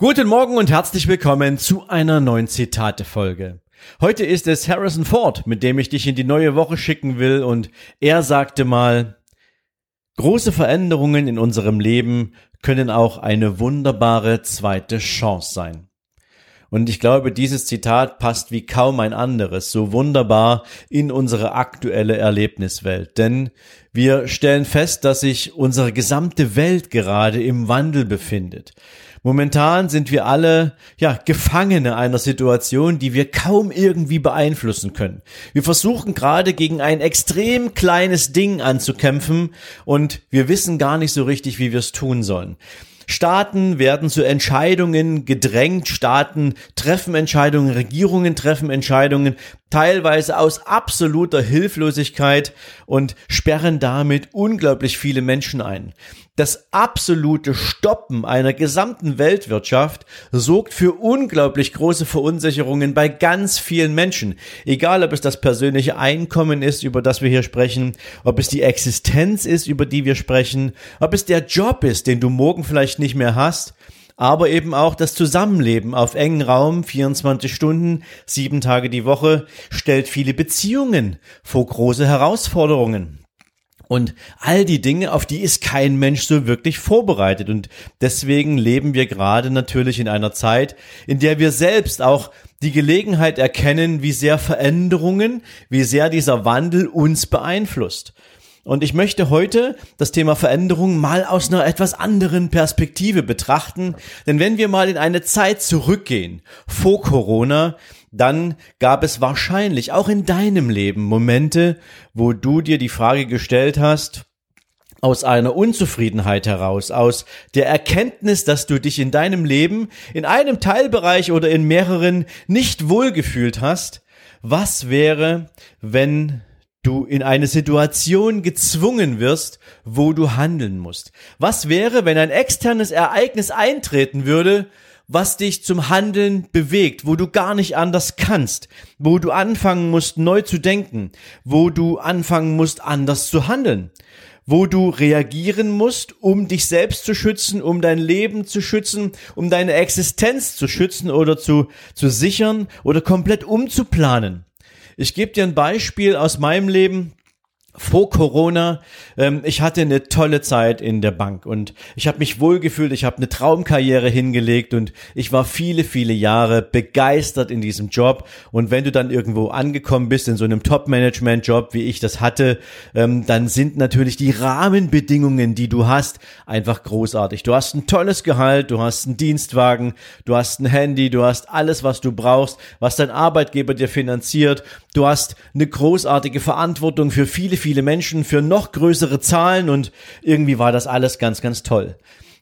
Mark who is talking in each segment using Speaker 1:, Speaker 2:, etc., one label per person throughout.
Speaker 1: Guten Morgen und herzlich willkommen zu einer neuen Zitate-Folge. Heute ist es Harrison Ford, mit dem ich dich in die neue Woche schicken will und er sagte mal, große Veränderungen in unserem Leben können auch eine wunderbare zweite Chance sein. Und ich glaube, dieses Zitat passt wie kaum ein anderes so wunderbar in unsere aktuelle Erlebniswelt. Denn wir stellen fest, dass sich unsere gesamte Welt gerade im Wandel befindet. Momentan sind wir alle, ja, Gefangene einer Situation, die wir kaum irgendwie beeinflussen können. Wir versuchen gerade gegen ein extrem kleines Ding anzukämpfen und wir wissen gar nicht so richtig, wie wir es tun sollen. Staaten werden zu Entscheidungen gedrängt, Staaten treffen Entscheidungen, Regierungen treffen Entscheidungen, teilweise aus absoluter Hilflosigkeit und sperren damit unglaublich viele Menschen ein. Das absolute Stoppen einer gesamten Weltwirtschaft sorgt für unglaublich große Verunsicherungen bei ganz vielen Menschen. Egal, ob es das persönliche Einkommen ist, über das wir hier sprechen, ob es die Existenz ist, über die wir sprechen, ob es der Job ist, den du morgen vielleicht nicht mehr hast, aber eben auch das Zusammenleben auf engen Raum, 24 Stunden, sieben Tage die Woche, stellt viele Beziehungen vor große Herausforderungen. Und all die Dinge, auf die ist kein Mensch so wirklich vorbereitet. Und deswegen leben wir gerade natürlich in einer Zeit, in der wir selbst auch die Gelegenheit erkennen, wie sehr Veränderungen, wie sehr dieser Wandel uns beeinflusst. Und ich möchte heute das Thema Veränderung mal aus einer etwas anderen Perspektive betrachten. Denn wenn wir mal in eine Zeit zurückgehen, vor Corona, dann gab es wahrscheinlich auch in deinem Leben Momente, wo du dir die Frage gestellt hast, aus einer Unzufriedenheit heraus, aus der Erkenntnis, dass du dich in deinem Leben in einem Teilbereich oder in mehreren nicht wohlgefühlt hast, was wäre, wenn du in eine Situation gezwungen wirst, wo du handeln musst? Was wäre, wenn ein externes Ereignis eintreten würde, was dich zum Handeln bewegt, wo du gar nicht anders kannst, wo du anfangen musst, neu zu denken, wo du anfangen musst, anders zu handeln, wo du reagieren musst, um dich selbst zu schützen, um dein Leben zu schützen, um deine Existenz zu schützen oder zu, zu sichern oder komplett umzuplanen. Ich gebe dir ein Beispiel aus meinem Leben vor Corona, ähm, ich hatte eine tolle Zeit in der Bank und ich habe mich wohlgefühlt, ich habe eine Traumkarriere hingelegt und ich war viele, viele Jahre begeistert in diesem Job. Und wenn du dann irgendwo angekommen bist in so einem Top-Management-Job, wie ich das hatte, ähm, dann sind natürlich die Rahmenbedingungen, die du hast, einfach großartig. Du hast ein tolles Gehalt, du hast einen Dienstwagen, du hast ein Handy, du hast alles, was du brauchst, was dein Arbeitgeber dir finanziert. Du hast eine großartige Verantwortung für viele, viele viele Menschen für noch größere Zahlen und irgendwie war das alles ganz, ganz toll.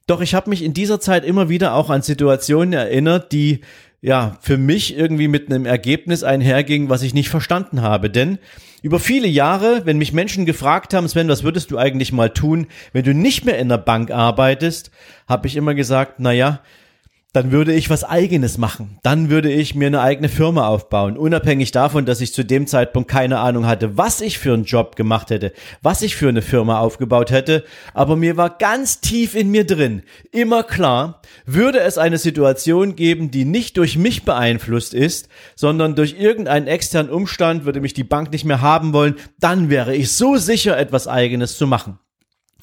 Speaker 1: Doch ich habe mich in dieser Zeit immer wieder auch an Situationen erinnert, die ja für mich irgendwie mit einem Ergebnis einhergingen, was ich nicht verstanden habe. Denn über viele Jahre, wenn mich Menschen gefragt haben, Sven, was würdest du eigentlich mal tun, wenn du nicht mehr in der Bank arbeitest, habe ich immer gesagt, na ja, dann würde ich was eigenes machen. Dann würde ich mir eine eigene Firma aufbauen, unabhängig davon, dass ich zu dem Zeitpunkt keine Ahnung hatte, was ich für einen Job gemacht hätte, was ich für eine Firma aufgebaut hätte, aber mir war ganz tief in mir drin immer klar, würde es eine Situation geben, die nicht durch mich beeinflusst ist, sondern durch irgendeinen externen Umstand, würde mich die Bank nicht mehr haben wollen, dann wäre ich so sicher, etwas eigenes zu machen.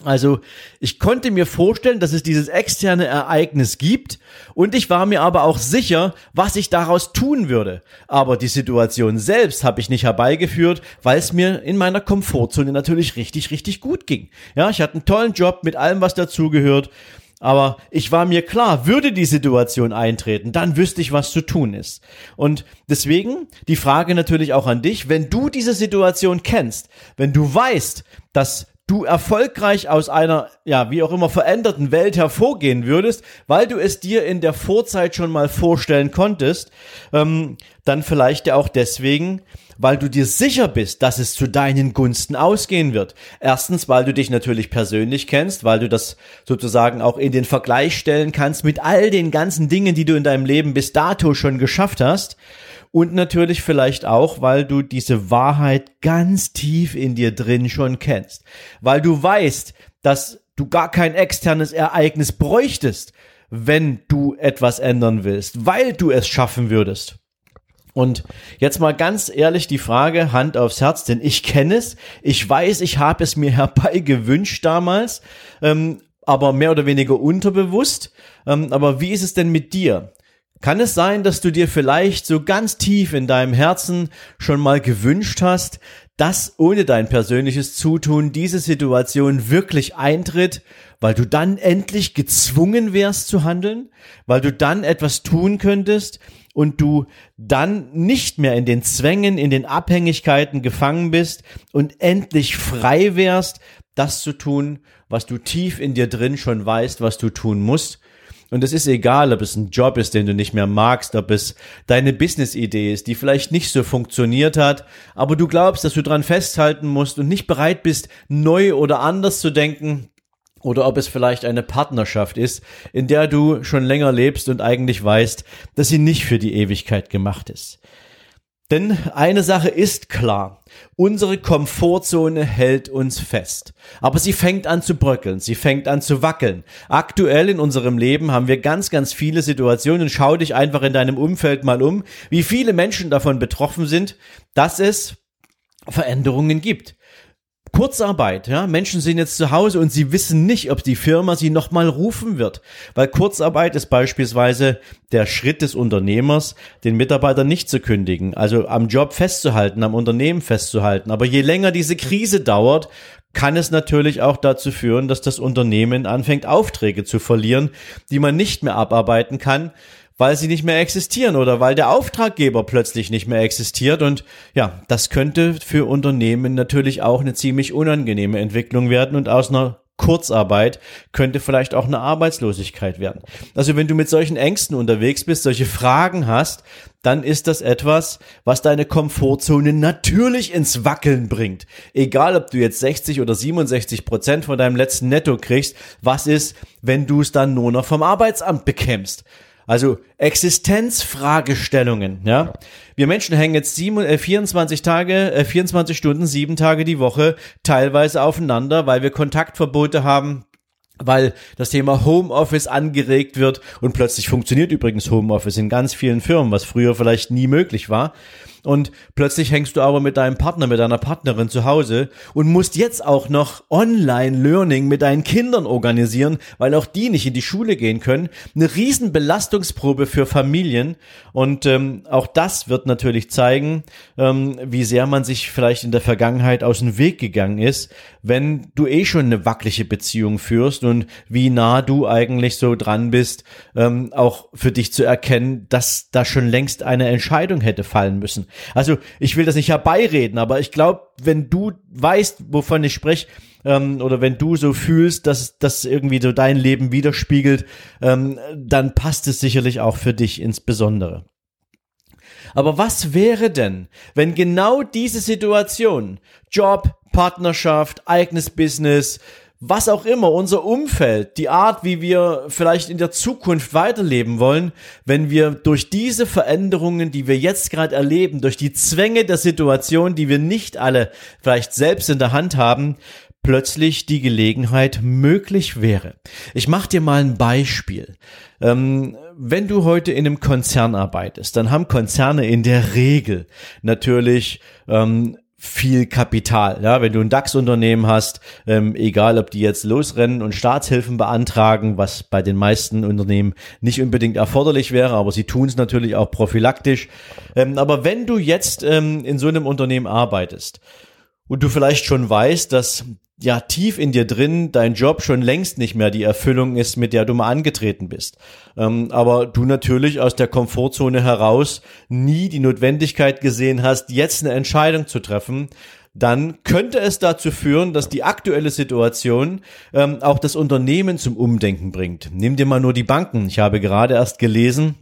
Speaker 1: Also ich konnte mir vorstellen, dass es dieses externe Ereignis gibt und ich war mir aber auch sicher, was ich daraus tun würde. Aber die Situation selbst habe ich nicht herbeigeführt, weil es mir in meiner Komfortzone natürlich richtig, richtig gut ging. Ja, ich hatte einen tollen Job mit allem, was dazugehört. Aber ich war mir klar, würde die Situation eintreten, dann wüsste ich, was zu tun ist. Und deswegen die Frage natürlich auch an dich, wenn du diese Situation kennst, wenn du weißt, dass du erfolgreich aus einer, ja, wie auch immer veränderten Welt hervorgehen würdest, weil du es dir in der Vorzeit schon mal vorstellen konntest, ähm, dann vielleicht ja auch deswegen, weil du dir sicher bist, dass es zu deinen Gunsten ausgehen wird. Erstens, weil du dich natürlich persönlich kennst, weil du das sozusagen auch in den Vergleich stellen kannst mit all den ganzen Dingen, die du in deinem Leben bis dato schon geschafft hast. Und natürlich vielleicht auch, weil du diese Wahrheit ganz tief in dir drin schon kennst. Weil du weißt, dass du gar kein externes Ereignis bräuchtest, wenn du etwas ändern willst, weil du es schaffen würdest. Und jetzt mal ganz ehrlich die Frage, Hand aufs Herz, denn ich kenne es, ich weiß, ich habe es mir herbei gewünscht damals, ähm, aber mehr oder weniger unterbewusst. Ähm, aber wie ist es denn mit dir? Kann es sein, dass du dir vielleicht so ganz tief in deinem Herzen schon mal gewünscht hast, dass ohne dein persönliches Zutun diese Situation wirklich eintritt, weil du dann endlich gezwungen wärst zu handeln, weil du dann etwas tun könntest und du dann nicht mehr in den Zwängen, in den Abhängigkeiten gefangen bist und endlich frei wärst, das zu tun, was du tief in dir drin schon weißt, was du tun musst und es ist egal, ob es ein Job ist, den du nicht mehr magst, ob es deine Business-Idee ist, die vielleicht nicht so funktioniert hat, aber du glaubst, dass du dran festhalten musst und nicht bereit bist, neu oder anders zu denken, oder ob es vielleicht eine Partnerschaft ist, in der du schon länger lebst und eigentlich weißt, dass sie nicht für die Ewigkeit gemacht ist. Denn eine Sache ist klar. Unsere Komfortzone hält uns fest. Aber sie fängt an zu bröckeln, sie fängt an zu wackeln. Aktuell in unserem Leben haben wir ganz, ganz viele Situationen. Schau dich einfach in deinem Umfeld mal um, wie viele Menschen davon betroffen sind, dass es Veränderungen gibt. Kurzarbeit, ja, Menschen sind jetzt zu Hause und sie wissen nicht, ob die Firma sie nochmal rufen wird. Weil Kurzarbeit ist beispielsweise der Schritt des Unternehmers, den Mitarbeiter nicht zu kündigen, also am Job festzuhalten, am Unternehmen festzuhalten. Aber je länger diese Krise dauert, kann es natürlich auch dazu führen, dass das Unternehmen anfängt, Aufträge zu verlieren, die man nicht mehr abarbeiten kann, weil sie nicht mehr existieren oder weil der Auftraggeber plötzlich nicht mehr existiert. Und ja, das könnte für Unternehmen natürlich auch eine ziemlich unangenehme Entwicklung werden und aus einer Kurzarbeit könnte vielleicht auch eine Arbeitslosigkeit werden. Also wenn du mit solchen Ängsten unterwegs bist, solche Fragen hast, dann ist das etwas, was deine Komfortzone natürlich ins Wackeln bringt. Egal, ob du jetzt 60 oder 67 Prozent von deinem letzten Netto kriegst, was ist, wenn du es dann nur noch vom Arbeitsamt bekämpfst? Also Existenzfragestellungen, ja. Wir Menschen hängen jetzt sieben, äh, 24 Tage, äh, 24 Stunden, sieben Tage die Woche teilweise aufeinander, weil wir Kontaktverbote haben, weil das Thema Homeoffice angeregt wird. Und plötzlich funktioniert übrigens Homeoffice in ganz vielen Firmen, was früher vielleicht nie möglich war und plötzlich hängst du aber mit deinem Partner, mit deiner Partnerin zu Hause und musst jetzt auch noch Online-Learning mit deinen Kindern organisieren, weil auch die nicht in die Schule gehen können. Eine riesen Belastungsprobe für Familien und ähm, auch das wird natürlich zeigen, ähm, wie sehr man sich vielleicht in der Vergangenheit aus dem Weg gegangen ist, wenn du eh schon eine wackelige Beziehung führst und wie nah du eigentlich so dran bist, ähm, auch für dich zu erkennen, dass da schon längst eine Entscheidung hätte fallen müssen. Also ich will das nicht herbeireden, aber ich glaube, wenn du weißt, wovon ich spreche, ähm, oder wenn du so fühlst, dass das irgendwie so dein Leben widerspiegelt, ähm, dann passt es sicherlich auch für dich insbesondere. Aber was wäre denn, wenn genau diese Situation, Job, Partnerschaft, eigenes Business, was auch immer, unser Umfeld, die Art, wie wir vielleicht in der Zukunft weiterleben wollen, wenn wir durch diese Veränderungen, die wir jetzt gerade erleben, durch die Zwänge der Situation, die wir nicht alle vielleicht selbst in der Hand haben, plötzlich die Gelegenheit möglich wäre. Ich mache dir mal ein Beispiel. Ähm, wenn du heute in einem Konzern arbeitest, dann haben Konzerne in der Regel natürlich ähm, viel Kapital. Ja, wenn du ein DAX-Unternehmen hast, ähm, egal ob die jetzt losrennen und Staatshilfen beantragen, was bei den meisten Unternehmen nicht unbedingt erforderlich wäre, aber sie tun es natürlich auch prophylaktisch. Ähm, aber wenn du jetzt ähm, in so einem Unternehmen arbeitest und du vielleicht schon weißt, dass ja tief in dir drin dein Job schon längst nicht mehr die Erfüllung ist, mit der du mal angetreten bist. Ähm, aber du natürlich aus der Komfortzone heraus nie die Notwendigkeit gesehen hast, jetzt eine Entscheidung zu treffen, dann könnte es dazu führen, dass die aktuelle Situation ähm, auch das Unternehmen zum Umdenken bringt. Nimm dir mal nur die Banken. Ich habe gerade erst gelesen,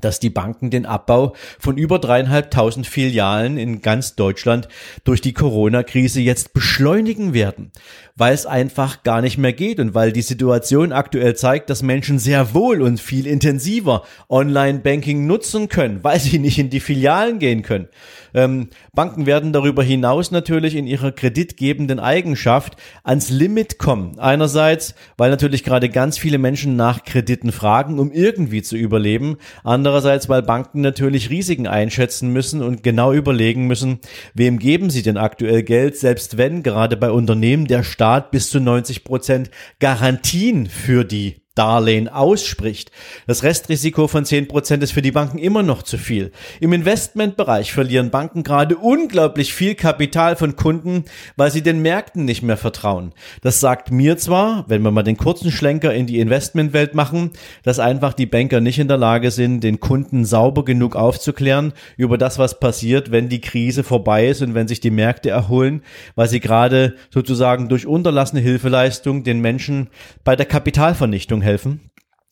Speaker 1: dass die Banken den Abbau von über dreieinhalbtausend Filialen in ganz Deutschland durch die Corona-Krise jetzt beschleunigen werden, weil es einfach gar nicht mehr geht und weil die Situation aktuell zeigt, dass Menschen sehr wohl und viel intensiver Online-Banking nutzen können, weil sie nicht in die Filialen gehen können. Ähm, Banken werden darüber hinaus natürlich in ihrer kreditgebenden Eigenschaft ans Limit kommen. Einerseits, weil natürlich gerade ganz viele Menschen nach Krediten fragen, um irgendwie zu überleben. Andererseits, weil Banken natürlich Risiken einschätzen müssen und genau überlegen müssen, wem geben sie denn aktuell Geld, selbst wenn gerade bei Unternehmen der Staat bis zu 90 Prozent Garantien für die Darlehen ausspricht. Das Restrisiko von 10% ist für die Banken immer noch zu viel. Im Investmentbereich verlieren Banken gerade unglaublich viel Kapital von Kunden, weil sie den Märkten nicht mehr vertrauen. Das sagt mir zwar, wenn wir mal den kurzen Schlenker in die Investmentwelt machen, dass einfach die Banker nicht in der Lage sind, den Kunden sauber genug aufzuklären über das, was passiert, wenn die Krise vorbei ist und wenn sich die Märkte erholen, weil sie gerade sozusagen durch unterlassene Hilfeleistung den Menschen bei der Kapitalvernichtung helfen,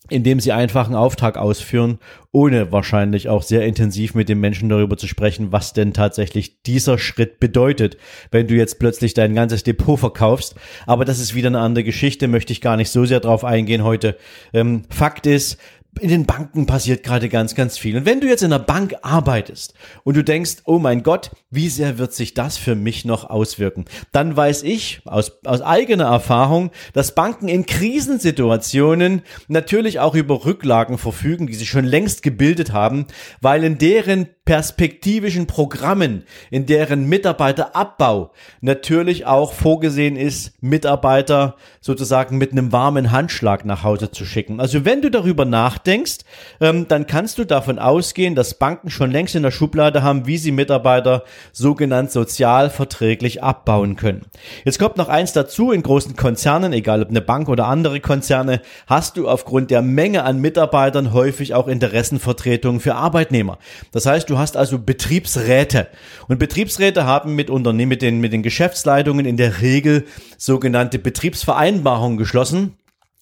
Speaker 1: indem sie einfach einen Auftrag ausführen, ohne wahrscheinlich auch sehr intensiv mit den Menschen darüber zu sprechen, was denn tatsächlich dieser Schritt bedeutet, wenn du jetzt plötzlich dein ganzes Depot verkaufst. Aber das ist wieder eine andere Geschichte, möchte ich gar nicht so sehr drauf eingehen heute. Ähm, Fakt ist, in den Banken passiert gerade ganz, ganz viel. Und wenn du jetzt in einer Bank arbeitest und du denkst, oh mein Gott, wie sehr wird sich das für mich noch auswirken, dann weiß ich aus, aus eigener Erfahrung, dass Banken in Krisensituationen natürlich auch über Rücklagen verfügen, die sie schon längst gebildet haben, weil in deren perspektivischen Programmen, in deren Mitarbeiterabbau natürlich auch vorgesehen ist, Mitarbeiter sozusagen mit einem warmen Handschlag nach Hause zu schicken. Also wenn du darüber nachdenkst, ähm, dann kannst du davon ausgehen, dass Banken schon längst in der Schublade haben, wie sie Mitarbeiter sogenannt sozial verträglich abbauen können. Jetzt kommt noch eins dazu, in großen Konzernen, egal ob eine Bank oder andere Konzerne, hast du aufgrund der Menge an Mitarbeitern häufig auch Interessenvertretungen für Arbeitnehmer. Das heißt, du hast also Betriebsräte. Und Betriebsräte haben mit Unternehmen, mit den, mit den Geschäftsleitungen in der Regel sogenannte Betriebsvereinbarungen geschlossen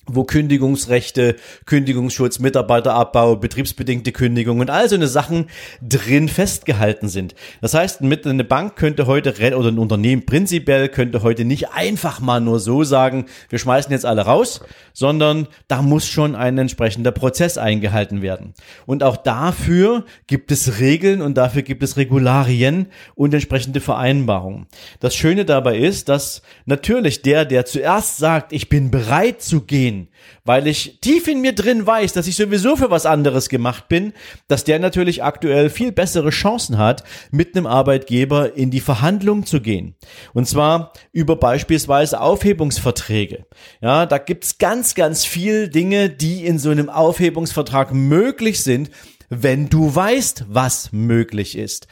Speaker 1: wo Kündigungsrechte, Kündigungsschutz, Mitarbeiterabbau, betriebsbedingte Kündigung und all so eine Sachen drin festgehalten sind. Das heißt, mit eine Bank könnte heute oder ein Unternehmen prinzipiell könnte heute nicht einfach mal nur so sagen, wir schmeißen jetzt alle raus, sondern da muss schon ein entsprechender Prozess eingehalten werden. Und auch dafür gibt es Regeln und dafür gibt es Regularien und entsprechende Vereinbarungen. Das Schöne dabei ist, dass natürlich der, der zuerst sagt, ich bin bereit zu gehen, gehen, weil ich tief in mir drin weiß, dass ich sowieso für was anderes gemacht bin, dass der natürlich aktuell viel bessere Chancen hat, mit einem Arbeitgeber in die Verhandlung zu gehen. Und zwar über beispielsweise Aufhebungsverträge. Ja, da gibt's ganz, ganz viel Dinge, die in so einem Aufhebungsvertrag möglich sind, wenn du weißt, was möglich ist.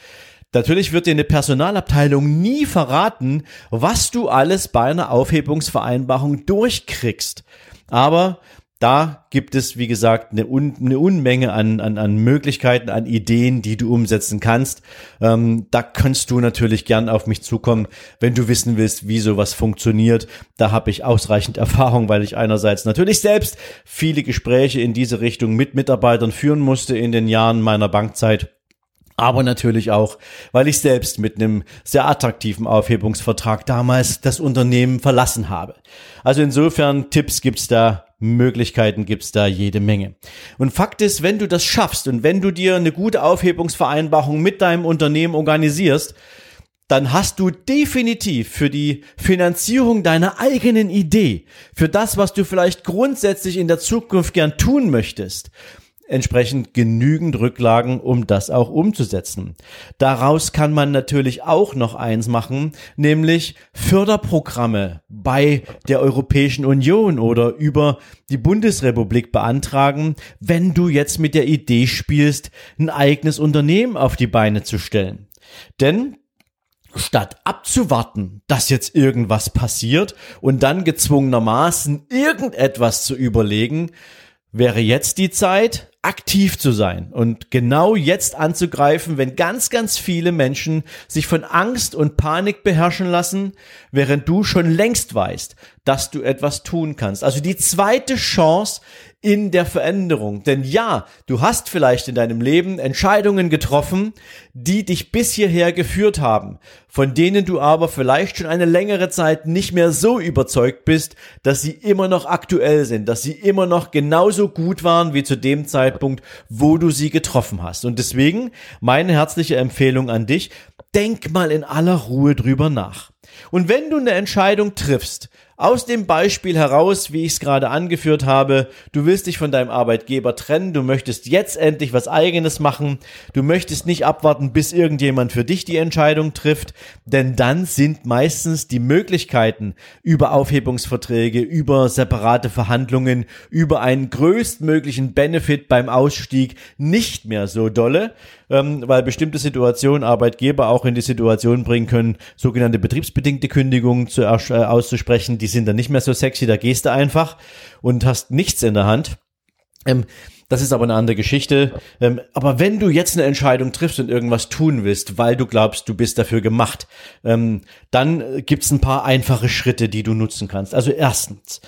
Speaker 1: Natürlich wird dir eine Personalabteilung nie verraten, was du alles bei einer Aufhebungsvereinbarung durchkriegst. Aber da gibt es, wie gesagt, eine, Un eine Unmenge an, an, an Möglichkeiten, an Ideen, die du umsetzen kannst. Ähm, da kannst du natürlich gern auf mich zukommen, wenn du wissen willst, wie sowas funktioniert. Da habe ich ausreichend Erfahrung, weil ich einerseits natürlich selbst viele Gespräche in diese Richtung mit Mitarbeitern führen musste in den Jahren meiner Bankzeit aber natürlich auch, weil ich selbst mit einem sehr attraktiven Aufhebungsvertrag damals das Unternehmen verlassen habe. Also insofern Tipps gibt's da, Möglichkeiten gibt's da jede Menge. Und Fakt ist, wenn du das schaffst und wenn du dir eine gute Aufhebungsvereinbarung mit deinem Unternehmen organisierst, dann hast du definitiv für die Finanzierung deiner eigenen Idee, für das, was du vielleicht grundsätzlich in der Zukunft gern tun möchtest, entsprechend genügend Rücklagen, um das auch umzusetzen. Daraus kann man natürlich auch noch eins machen, nämlich Förderprogramme bei der Europäischen Union oder über die Bundesrepublik beantragen, wenn du jetzt mit der Idee spielst, ein eigenes Unternehmen auf die Beine zu stellen. Denn statt abzuwarten, dass jetzt irgendwas passiert und dann gezwungenermaßen irgendetwas zu überlegen, wäre jetzt die Zeit, aktiv zu sein und genau jetzt anzugreifen, wenn ganz, ganz viele Menschen sich von Angst und Panik beherrschen lassen, während du schon längst weißt, dass du etwas tun kannst. Also die zweite Chance in der Veränderung. Denn ja, du hast vielleicht in deinem Leben Entscheidungen getroffen, die dich bis hierher geführt haben, von denen du aber vielleicht schon eine längere Zeit nicht mehr so überzeugt bist, dass sie immer noch aktuell sind, dass sie immer noch genauso gut waren wie zu dem Zeitpunkt, wo du sie getroffen hast. Und deswegen meine herzliche Empfehlung an dich, denk mal in aller Ruhe drüber nach. Und wenn du eine Entscheidung triffst, aus dem Beispiel heraus, wie ich es gerade angeführt habe, du willst dich von deinem Arbeitgeber trennen, du möchtest jetzt endlich was eigenes machen, du möchtest nicht abwarten, bis irgendjemand für dich die Entscheidung trifft, denn dann sind meistens die Möglichkeiten über Aufhebungsverträge, über separate Verhandlungen, über einen größtmöglichen Benefit beim Ausstieg nicht mehr so dolle, ähm, weil bestimmte Situationen Arbeitgeber auch in die Situation bringen können, sogenannte betriebsbedingte Kündigungen äh, auszusprechen, die sind dann nicht mehr so sexy, da gehst du einfach und hast nichts in der Hand. Ähm, das ist aber eine andere Geschichte. Ähm, aber wenn du jetzt eine Entscheidung triffst und irgendwas tun willst, weil du glaubst, du bist dafür gemacht, ähm, dann gibt's ein paar einfache Schritte, die du nutzen kannst. Also erstens,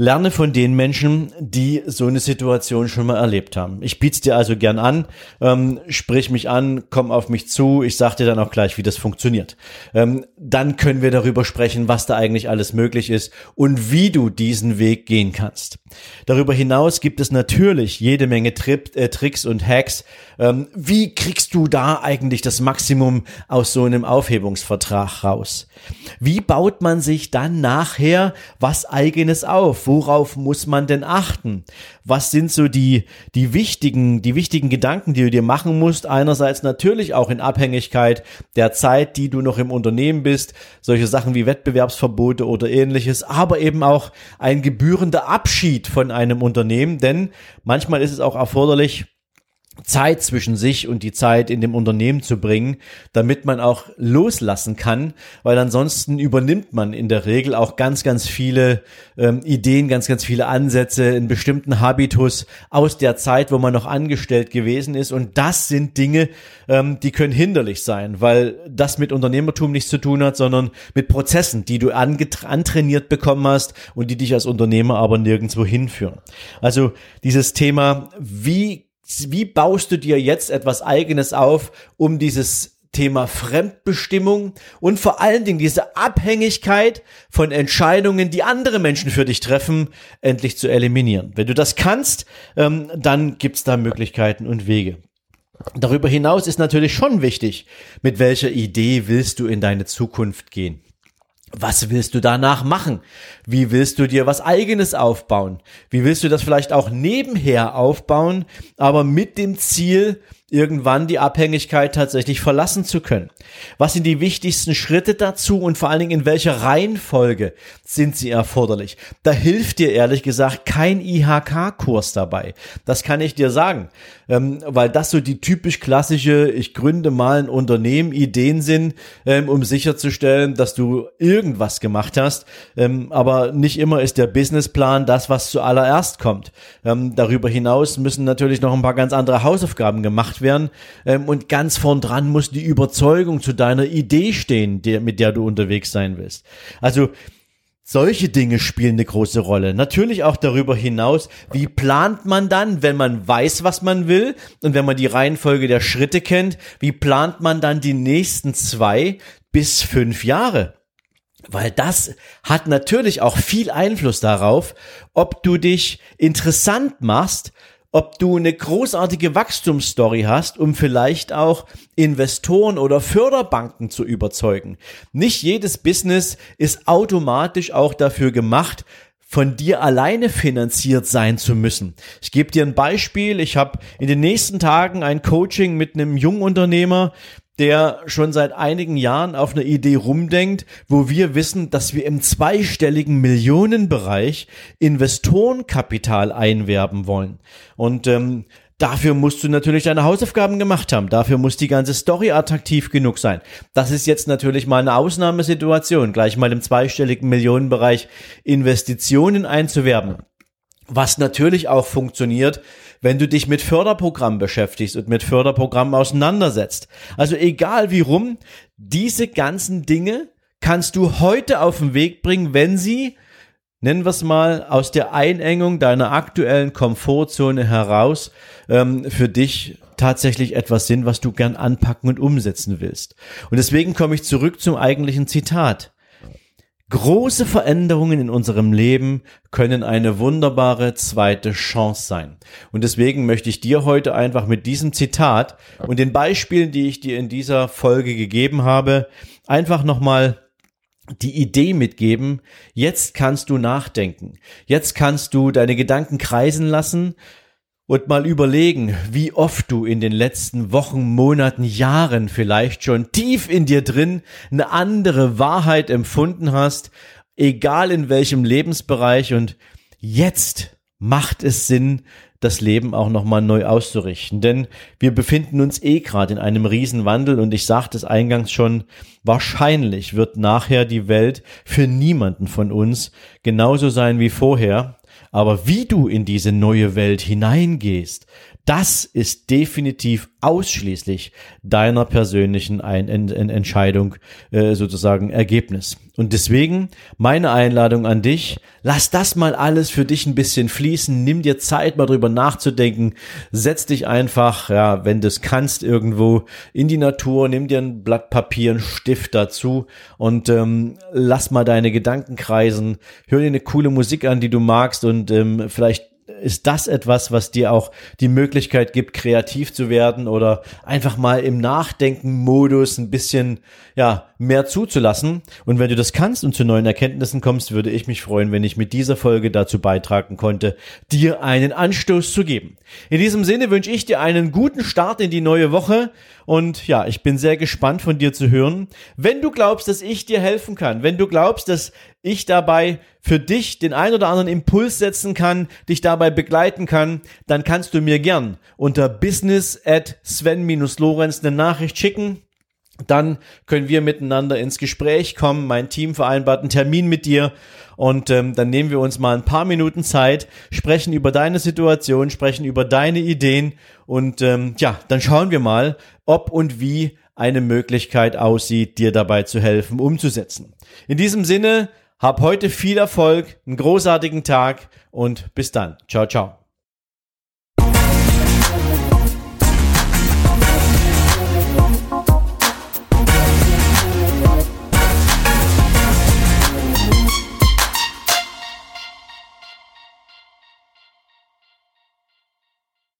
Speaker 1: Lerne von den Menschen, die so eine Situation schon mal erlebt haben. Ich biete dir also gern an, ähm, sprich mich an, komm auf mich zu, ich sag dir dann auch gleich, wie das funktioniert. Ähm, dann können wir darüber sprechen, was da eigentlich alles möglich ist und wie du diesen Weg gehen kannst. Darüber hinaus gibt es natürlich jede Menge Trip, äh, Tricks und Hacks. Ähm, wie kriegst du da eigentlich das Maximum aus so einem Aufhebungsvertrag raus? Wie baut man sich dann nachher was eigenes auf? Worauf muss man denn achten? Was sind so die, die wichtigen, die wichtigen Gedanken, die du dir machen musst? Einerseits natürlich auch in Abhängigkeit der Zeit, die du noch im Unternehmen bist, solche Sachen wie Wettbewerbsverbote oder ähnliches, aber eben auch ein gebührender Abschied von einem Unternehmen, denn manchmal ist es auch erforderlich, Zeit zwischen sich und die Zeit in dem Unternehmen zu bringen, damit man auch loslassen kann, weil ansonsten übernimmt man in der Regel auch ganz, ganz viele ähm, Ideen, ganz, ganz viele Ansätze, in bestimmten Habitus aus der Zeit, wo man noch angestellt gewesen ist. Und das sind Dinge, ähm, die können hinderlich sein, weil das mit Unternehmertum nichts zu tun hat, sondern mit Prozessen, die du antrainiert bekommen hast und die dich als Unternehmer aber nirgendwo hinführen. Also dieses Thema, wie wie baust du dir jetzt etwas eigenes auf, um dieses Thema Fremdbestimmung und vor allen Dingen diese Abhängigkeit von Entscheidungen, die andere Menschen für dich treffen, endlich zu eliminieren. Wenn du das kannst, ähm, dann gibt's da Möglichkeiten und Wege. Darüber hinaus ist natürlich schon wichtig, mit welcher Idee willst du in deine Zukunft gehen. Was willst du danach machen? Wie willst du dir was eigenes aufbauen? Wie willst du das vielleicht auch nebenher aufbauen, aber mit dem Ziel, irgendwann die Abhängigkeit tatsächlich verlassen zu können. Was sind die wichtigsten Schritte dazu und vor allen Dingen in welcher Reihenfolge sind sie erforderlich? Da hilft dir ehrlich gesagt kein IHK-Kurs dabei. Das kann ich dir sagen, ähm, weil das so die typisch klassische, ich gründe mal ein Unternehmen, Ideen sind, ähm, um sicherzustellen, dass du irgendwas gemacht hast. Ähm, aber nicht immer ist der Businessplan das, was zuallererst kommt. Ähm, darüber hinaus müssen natürlich noch ein paar ganz andere Hausaufgaben gemacht gemacht werden. Ähm, und ganz vorn dran muss die Überzeugung zu deiner Idee stehen, der, mit der du unterwegs sein willst. Also solche Dinge spielen eine große Rolle. Natürlich auch darüber hinaus, wie plant man dann, wenn man weiß, was man will und wenn man die Reihenfolge der Schritte kennt, wie plant man dann die nächsten zwei bis fünf Jahre? Weil das hat natürlich auch viel Einfluss darauf, ob du dich interessant machst ob du eine großartige Wachstumsstory hast, um vielleicht auch Investoren oder Förderbanken zu überzeugen. Nicht jedes Business ist automatisch auch dafür gemacht, von dir alleine finanziert sein zu müssen. Ich gebe dir ein Beispiel. Ich habe in den nächsten Tagen ein Coaching mit einem Jungunternehmer, der schon seit einigen Jahren auf einer Idee rumdenkt, wo wir wissen, dass wir im zweistelligen Millionenbereich Investorenkapital einwerben wollen. Und ähm, Dafür musst du natürlich deine Hausaufgaben gemacht haben. Dafür muss die ganze Story attraktiv genug sein. Das ist jetzt natürlich mal eine Ausnahmesituation, gleich mal im zweistelligen Millionenbereich Investitionen einzuwerben. Was natürlich auch funktioniert, wenn du dich mit Förderprogrammen beschäftigst und mit Förderprogrammen auseinandersetzt. Also egal wie rum, diese ganzen Dinge kannst du heute auf den Weg bringen, wenn sie, nennen wir es mal, aus der Einengung deiner aktuellen Komfortzone heraus ähm, für dich tatsächlich etwas sind, was du gern anpacken und umsetzen willst. Und deswegen komme ich zurück zum eigentlichen Zitat. Große Veränderungen in unserem Leben können eine wunderbare zweite Chance sein. Und deswegen möchte ich dir heute einfach mit diesem Zitat und den Beispielen, die ich dir in dieser Folge gegeben habe, einfach nochmal die Idee mitgeben, jetzt kannst du nachdenken. Jetzt kannst du deine Gedanken kreisen lassen und mal überlegen, wie oft du in den letzten Wochen, Monaten, Jahren vielleicht schon tief in dir drin eine andere Wahrheit empfunden hast, egal in welchem Lebensbereich und jetzt macht es Sinn, das Leben auch nochmal neu auszurichten. Denn wir befinden uns eh gerade in einem Riesenwandel und ich sagte es eingangs schon, wahrscheinlich wird nachher die Welt für niemanden von uns genauso sein wie vorher. Aber wie du in diese neue Welt hineingehst, das ist definitiv ausschließlich deiner persönlichen Ein Ent Ent Entscheidung äh, sozusagen Ergebnis. Und deswegen meine Einladung an dich, lass das mal alles für dich ein bisschen fließen, nimm dir Zeit mal drüber nachzudenken, setz dich einfach, ja, wenn du es kannst, irgendwo in die Natur, nimm dir ein Blatt Papier, einen Stift dazu und ähm, lass mal deine Gedanken kreisen, hör dir eine coole Musik an, die du magst und ähm, vielleicht ist das etwas, was dir auch die Möglichkeit gibt, kreativ zu werden oder einfach mal im Nachdenken-Modus ein bisschen, ja, mehr zuzulassen. Und wenn du das kannst und zu neuen Erkenntnissen kommst, würde ich mich freuen, wenn ich mit dieser Folge dazu beitragen konnte, dir einen Anstoß zu geben. In diesem Sinne wünsche ich dir einen guten Start in die neue Woche und ja, ich bin sehr gespannt von dir zu hören. Wenn du glaubst, dass ich dir helfen kann, wenn du glaubst, dass ich dabei für dich den ein oder anderen Impuls setzen kann, dich dabei begleiten kann, dann kannst du mir gern unter business at sven-lorenz eine Nachricht schicken dann können wir miteinander ins Gespräch kommen. Mein Team vereinbart einen Termin mit dir und ähm, dann nehmen wir uns mal ein paar Minuten Zeit, sprechen über deine Situation, sprechen über deine Ideen und ähm, ja, dann schauen wir mal, ob und wie eine Möglichkeit aussieht, dir dabei zu helfen, umzusetzen. In diesem Sinne, hab heute viel Erfolg, einen großartigen Tag und bis dann. Ciao, ciao.